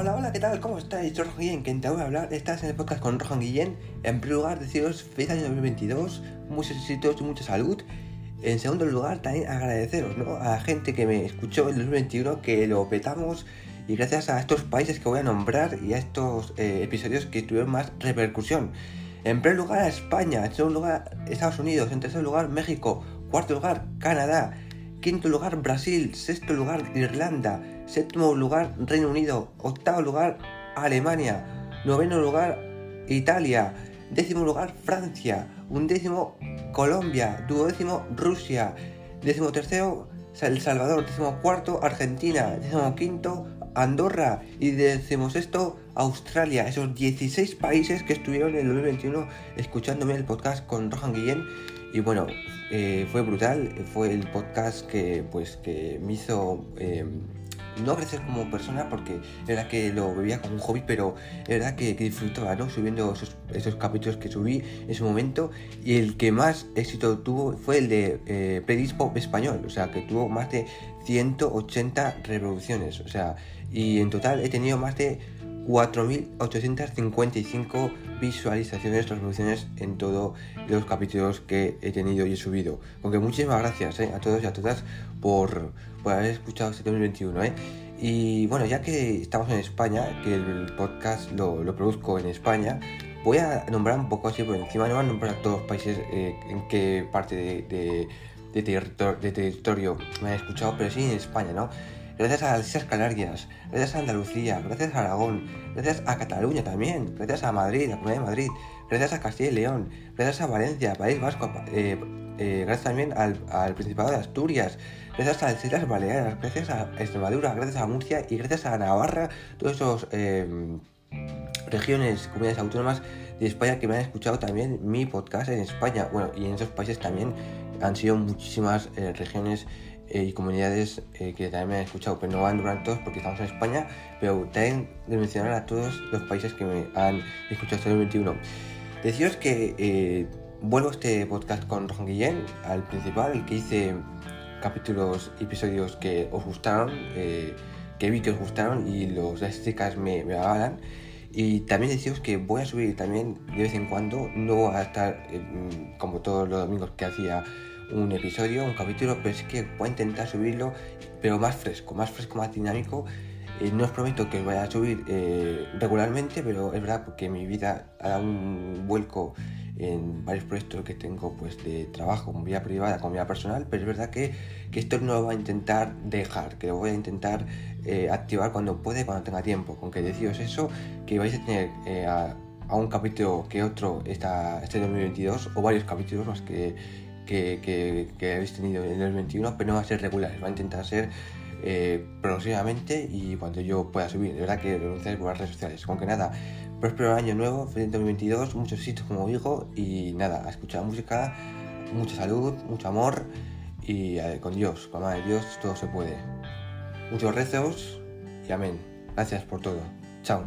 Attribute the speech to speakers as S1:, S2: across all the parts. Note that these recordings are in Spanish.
S1: Hola, hola, ¿qué tal? ¿Cómo estáis? Soy Rojan Guillén, quien te voy a hablar. Estás en el podcast con Rojan Guillén. En primer lugar, deciros feliz año 2022, muchos éxitos y mucha salud. En segundo lugar, también agradeceros ¿no? a la gente que me escuchó en 2021, que lo petamos. Y gracias a estos países que voy a nombrar y a estos eh, episodios que tuvieron más repercusión. En primer lugar, España. En segundo lugar, Estados Unidos. En tercer lugar, México. Cuarto lugar, Canadá. Quinto lugar, Brasil. Sexto lugar, Irlanda. Séptimo lugar, Reino Unido. Octavo lugar, Alemania. Noveno lugar, Italia. Décimo lugar, Francia. Undécimo, Colombia. Duodécimo, Rusia. Décimo tercero, El Salvador. Décimo cuarto, Argentina. Décimo quinto, Andorra. Y décimo sexto, Australia. Esos 16 países que estuvieron en el 2021 escuchándome el podcast con Rohan Guillén. Y bueno, eh, fue brutal. Fue el podcast que, pues, que me hizo... Eh, no crecer como persona porque era que lo veía como un hobby, pero era que, que disfrutaba, ¿no? Subiendo esos, esos, capítulos que subí en ese momento y el que más éxito tuvo fue el de eh, español, o sea, que tuvo más de 180 reproducciones, o sea, y en total he tenido más de 4.855 visualizaciones, reproducciones en todos los capítulos que he tenido y he subido. Aunque muchísimas gracias ¿eh? a todos y a todas por, por haber escuchado este 2021. ¿eh? Y bueno, ya que estamos en España, que el podcast lo, produzco en España, voy a nombrar un poco así por encima, no voy a nombrar todos los países eh, en qué parte de, de territorio me han escuchado, pero sí en España, ¿no? Gracias a las Islas Canarias, gracias a Andalucía, gracias a Aragón, gracias a Cataluña también, gracias a Madrid, a Comunidad de Madrid, gracias a Castilla y León, gracias a Valencia, País Vasco, eh, eh, gracias también al, al, Principado de Asturias, gracias a las Islas Baleares, gracias a Extremadura, gracias a Murcia y gracias a Navarra, todos esos eh, regiones, comunidades autónomas de España que me han escuchado también mi podcast en España, bueno, y en esos países también han sido muchísimas eh, regiones eh, y comunidades eh, que también me han escuchado, pero no van nombrar todos porque estamos en España, pero también de mencionar a todos los países que me han escuchado hasta el 2021. Deciros que eh, vuelvo a este podcast con Rojan Guillén, al principal, el que hice capítulos, episodios que os gustaron, eh, que vi que os gustaron y los, las estadísticas me, me avalan. Y también deciros que voy a subir también de vez en cuando, no a estar eh, como todos los domingos que hacía un episodio, un capítulo, pero es que voy a intentar subirlo, pero más fresco, más fresco, más dinámico. Eh, no os prometo que os vaya a subir eh, regularmente, pero es verdad porque mi vida ha dado un vuelco en varios proyectos que tengo pues de trabajo, con vida privada, con vida personal, pero es verdad que, que esto no lo voy a intentar dejar, que lo voy a intentar eh, activar cuando pueda cuando tenga tiempo. Con que deciros eso, que vais a tener eh, a, a, un capítulo que otro esta, este 2022 o varios capítulos más que, que, que, que habéis tenido en el 2021, pero no va a ser regular, va a intentar ser eh, progresivamente y cuando yo pueda subir. De verdad que lo anunciáis por las redes sociales. Con que nada, próspero año nuevo, feliz 2022, muchos sitios como digo, y nada, a escuchar música, mucha salud, mucho amor y eh, con Dios, con la de Dios todo se puede. Muchos rezos y amén. Gracias por todo. Chao.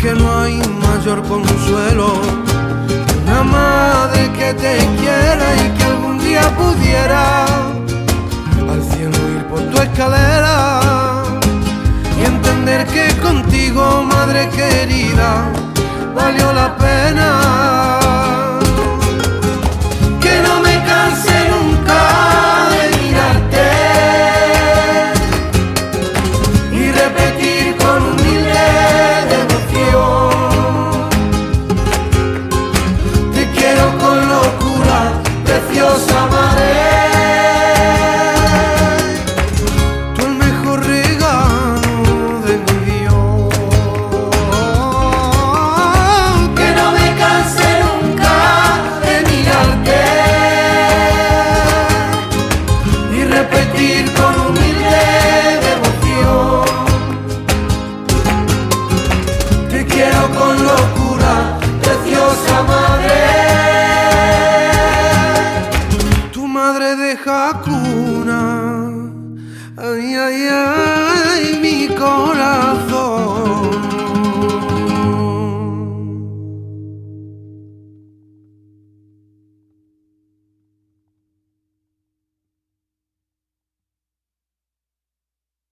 S2: que no hay mayor consuelo. Una madre que te quiera y que algún día pudiera al cielo ir por tu escalera y entender que contigo madre querida valió la pena